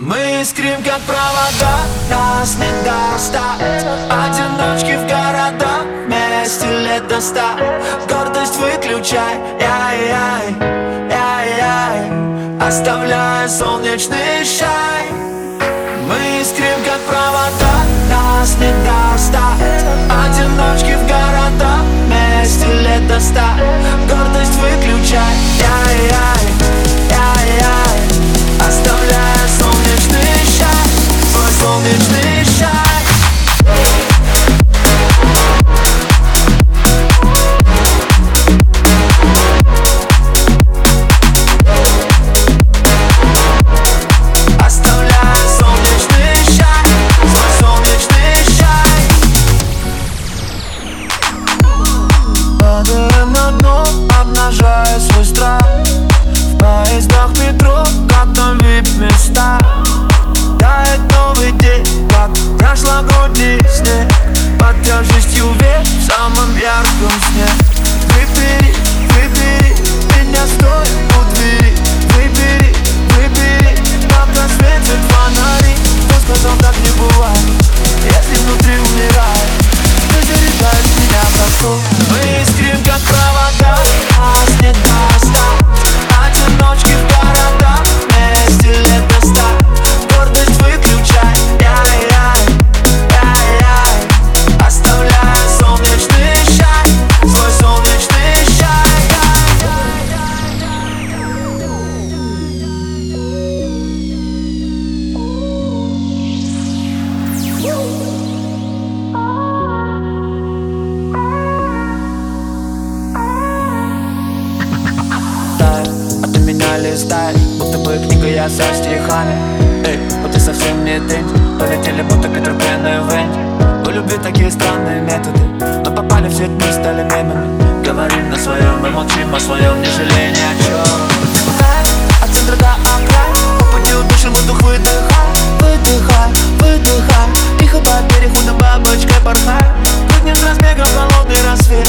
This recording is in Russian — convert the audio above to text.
Мы искрим, как провода, нас не достать Одиночки в города, вместе лет до ста. Гордость выключай, яй-яй, яй-яй Оставляя солнечный шай. Мы искрим, как провода, нас не достать обнажая свой страх. В поездах метро, как там вип-места. Тает листаешь Будто бы книга я со стихами. Эй, вот ты совсем не тренч Полетели будто Питер Пен и Венч У любви такие странные методы? Но попали в сеть, мы стали мемами. Говорим на своем мы молчим о своем Не жалея ни о чем От центра до окрая по пути душу, воздух выдыхай Выдыхай, выдыхай. Тихо по берегу на бабочкой порхай Прыгнем с разбега в холодный а рассвет.